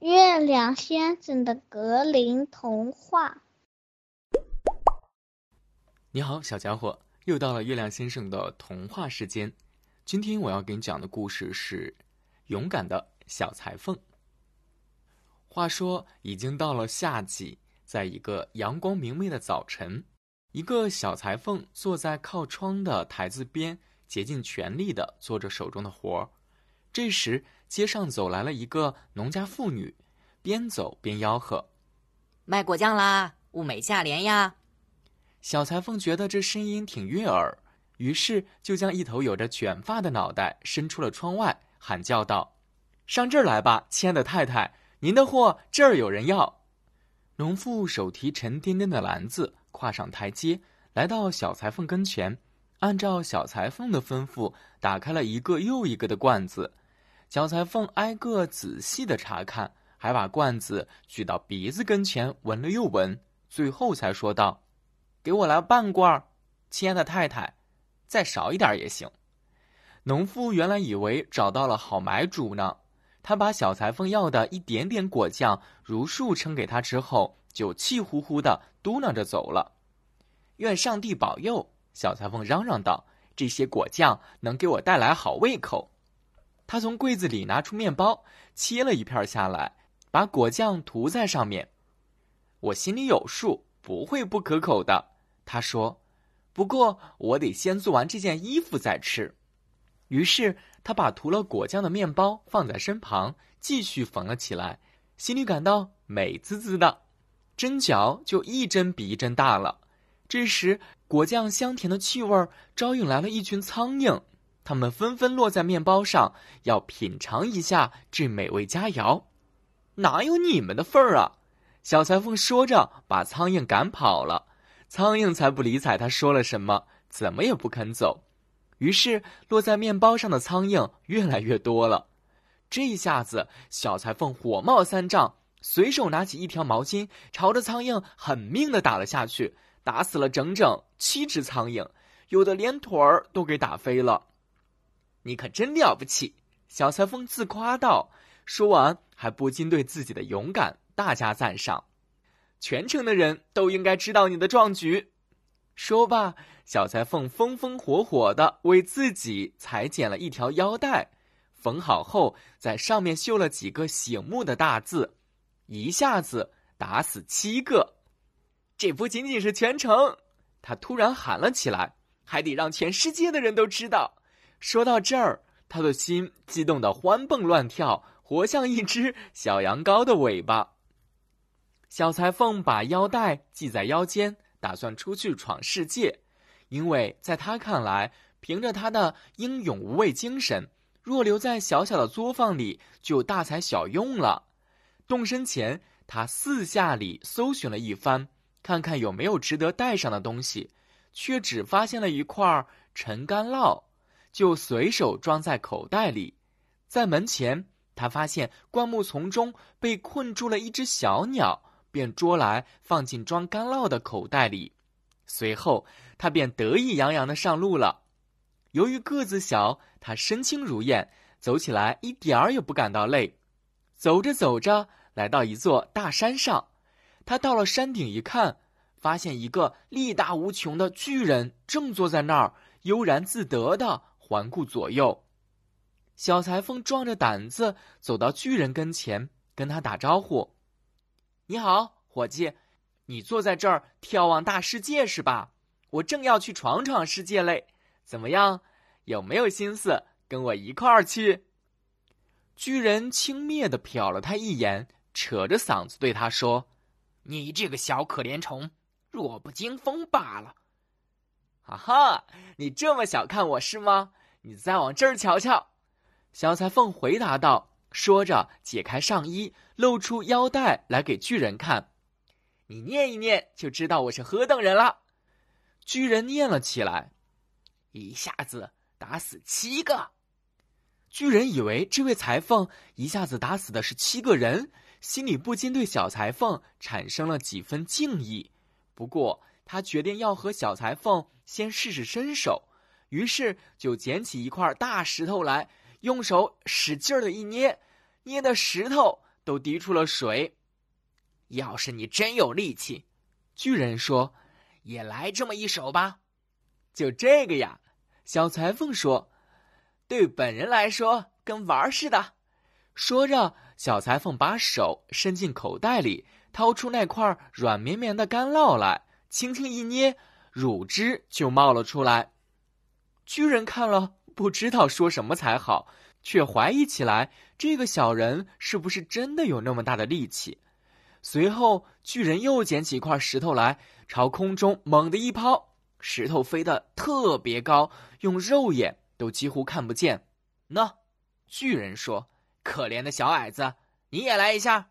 月亮先生的格林童话。你好，小家伙，又到了月亮先生的童话时间。今天我要给你讲的故事是《勇敢的小裁缝》。话说，已经到了夏季，在一个阳光明媚的早晨，一个小裁缝坐在靠窗的台子边，竭尽全力的做着手中的活儿。这时，街上走来了一个农家妇女，边走边吆喝：“卖果酱啦，物美价廉呀！”小裁缝觉得这声音挺悦耳，于是就将一头有着卷发的脑袋伸出了窗外，喊叫道：“上这儿来吧，亲爱的太太，您的货这儿有人要。”农妇手提沉甸甸的篮子，跨上台阶，来到小裁缝跟前，按照小裁缝的吩咐，打开了一个又一个的罐子。小裁缝挨个仔细的查看，还把罐子举到鼻子跟前闻了又闻，最后才说道：“给我来半罐，亲爱的太太，再少一点也行。”农夫原来以为找到了好买主呢，他把小裁缝要的一点点果酱如数称给他之后，就气呼呼的嘟囔着走了。愿上帝保佑！小裁缝嚷嚷道：“这些果酱能给我带来好胃口。”他从柜子里拿出面包，切了一片下来，把果酱涂在上面。我心里有数，不会不可口的。他说：“不过我得先做完这件衣服再吃。”于是他把涂了果酱的面包放在身旁，继续缝了起来，心里感到美滋滋的，针脚就一针比一针大了。这时，果酱香甜的气味招引来了一群苍蝇。他们纷纷落在面包上，要品尝一下这美味佳肴。哪有你们的份儿啊！小裁缝说着，把苍蝇赶跑了。苍蝇才不理睬他说了什么，怎么也不肯走。于是，落在面包上的苍蝇越来越多了。这一下子，小裁缝火冒三丈，随手拿起一条毛巾，朝着苍蝇狠命的打了下去，打死了整整七只苍蝇，有的连腿儿都给打飞了。你可真了不起，小裁缝自夸道。说完，还不禁对自己的勇敢大加赞赏。全城的人都应该知道你的壮举。说罢，小裁缝风风火火的为自己裁剪了一条腰带，缝好后，在上面绣了几个醒目的大字，一下子打死七个。这不仅仅是全城，他突然喊了起来，还得让全世界的人都知道。说到这儿，他的心激动的欢蹦乱跳，活像一只小羊羔的尾巴。小裁缝把腰带系在腰间，打算出去闯世界，因为在他看来，凭着他的英勇无畏精神，若留在小小的作坊里，就大材小用了。动身前，他四下里搜寻了一番，看看有没有值得带上的东西，却只发现了一块陈干酪。就随手装在口袋里，在门前，他发现灌木丛中被困住了一只小鸟，便捉来放进装干酪的口袋里。随后，他便得意洋洋的上路了。由于个子小，他身轻如燕，走起来一点儿也不感到累。走着走着，来到一座大山上，他到了山顶一看，发现一个力大无穷的巨人正坐在那儿，悠然自得的。环顾左右，小裁缝壮着胆子走到巨人跟前，跟他打招呼：“你好，伙计，你坐在这儿眺望大世界是吧？我正要去闯闯世界嘞，怎么样？有没有心思跟我一块儿去？”巨人轻蔑的瞟了他一眼，扯着嗓子对他说：“你这个小可怜虫，弱不禁风罢了。”哈哈，你这么小看我是吗？你再往这儿瞧瞧，小裁缝回答道。说着，解开上衣，露出腰带来给巨人看。你念一念，就知道我是何等人了。巨人念了起来，一下子打死七个。巨人以为这位裁缝一下子打死的是七个人，心里不禁对小裁缝产生了几分敬意。不过，他决定要和小裁缝先试试身手。于是就捡起一块大石头来，用手使劲儿的一捏，捏的石头都滴出了水。要是你真有力气，巨人说：“也来这么一手吧。”就这个呀，小裁缝说：“对本人来说，跟玩儿似的。”说着，小裁缝把手伸进口袋里，掏出那块软绵绵的干酪来，轻轻一捏，乳汁就冒了出来。巨人看了，不知道说什么才好，却怀疑起来：这个小人是不是真的有那么大的力气？随后，巨人又捡起一块石头来，朝空中猛地一抛，石头飞得特别高，用肉眼都几乎看不见。喏，巨人说。可怜的小矮子，你也来一下。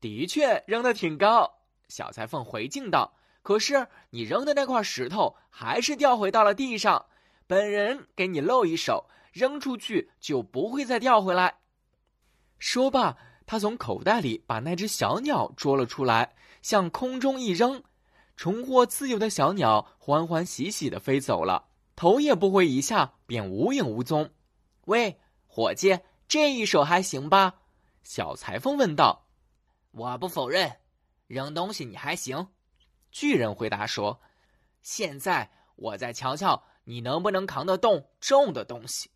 的确扔得挺高，小裁缝回敬道。可是你扔的那块石头还是掉回到了地上。本人给你露一手，扔出去就不会再掉回来。说罢，他从口袋里把那只小鸟捉了出来，向空中一扔，重获自由的小鸟欢欢喜喜的飞走了，头也不回一下便无影无踪。喂，伙计！这一手还行吧？小裁缝问道。“我不否认，扔东西你还行。”巨人回答说。“现在我再瞧瞧你能不能扛得动重的东西。”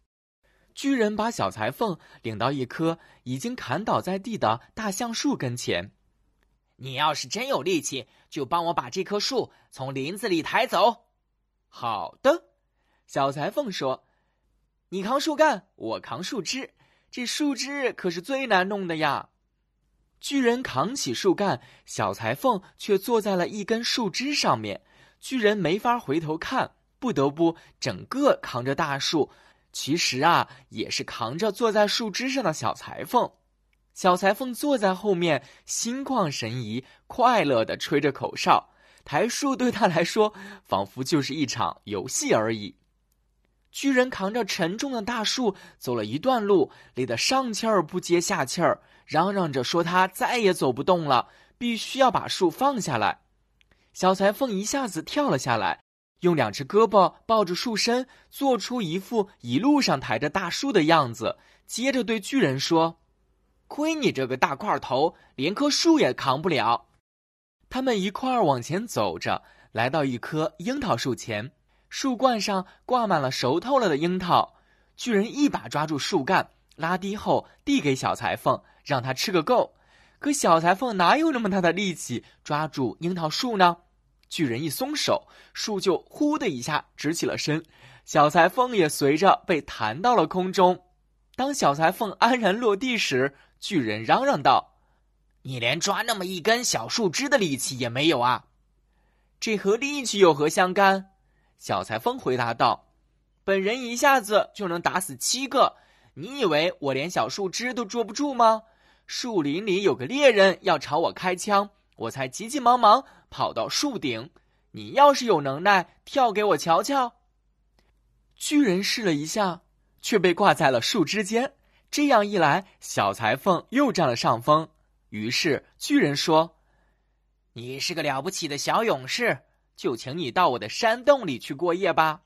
巨人把小裁缝领到一棵已经砍倒在地的大橡树跟前。“你要是真有力气，就帮我把这棵树从林子里抬走。”“好的。”小裁缝说，“你扛树干，我扛树枝。”这树枝可是最难弄的呀！巨人扛起树干，小裁缝却坐在了一根树枝上面。巨人没法回头看，不得不整个扛着大树。其实啊，也是扛着坐在树枝上的小裁缝。小裁缝坐在后面，心旷神怡，快乐的吹着口哨。抬树对他来说，仿佛就是一场游戏而已。巨人扛着沉重的大树走了一段路，累得上气儿不接下气儿，嚷嚷着说他再也走不动了，必须要把树放下来。小裁缝一下子跳了下来，用两只胳膊抱着树身，做出一副一路上抬着大树的样子，接着对巨人说：“亏你这个大块头，连棵树也扛不了。”他们一块儿往前走着，来到一棵樱桃树前。树冠上挂满了熟透了的樱桃，巨人一把抓住树干，拉低后递给小裁缝，让他吃个够。可小裁缝哪有那么大的力气抓住樱桃树呢？巨人一松手，树就“呼”的一下直起了身，小裁缝也随着被弹到了空中。当小裁缝安然落地时，巨人嚷嚷道：“你连抓那么一根小树枝的力气也没有啊！这和力气有何相干？”小裁缝回答道：“本人一下子就能打死七个，你以为我连小树枝都捉不住吗？树林里有个猎人要朝我开枪，我才急急忙忙跑到树顶。你要是有能耐，跳给我瞧瞧。”巨人试了一下，却被挂在了树枝间。这样一来，小裁缝又占了上风。于是巨人说：“你是个了不起的小勇士。”就请你到我的山洞里去过夜吧。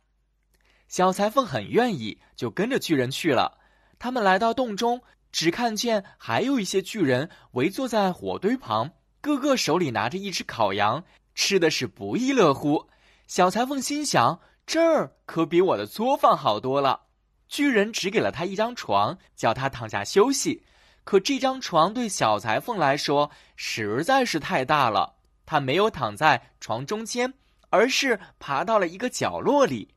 小裁缝很愿意，就跟着巨人去了。他们来到洞中，只看见还有一些巨人围坐在火堆旁，个个手里拿着一只烤羊，吃的是不亦乐乎。小裁缝心想：这儿可比我的作坊好多了。巨人只给了他一张床，叫他躺下休息。可这张床对小裁缝来说实在是太大了。他没有躺在床中间，而是爬到了一个角落里。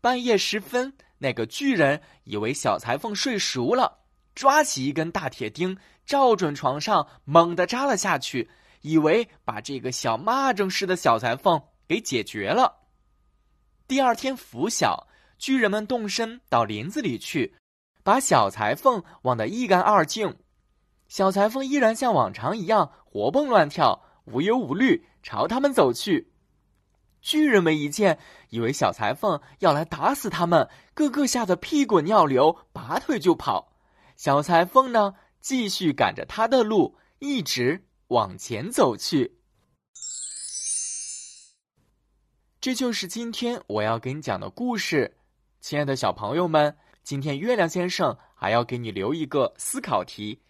半夜时分，那个巨人以为小裁缝睡熟了，抓起一根大铁钉，照准床上猛地扎了下去，以为把这个小蚂蚱似的小裁缝给解决了。第二天拂晓，巨人们动身到林子里去，把小裁缝忘得一干二净。小裁缝依然像往常一样活蹦乱跳。无忧无虑朝他们走去，巨人们一见，以为小裁缝要来打死他们，个个吓得屁滚尿流，拔腿就跑。小裁缝呢，继续赶着他的路，一直往前走去。这就是今天我要给你讲的故事，亲爱的小朋友们，今天月亮先生还要给你留一个思考题。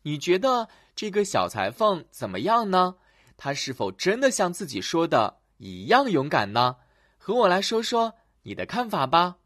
你觉得这个小裁缝怎么样呢？他是否真的像自己说的一样勇敢呢？和我来说说你的看法吧。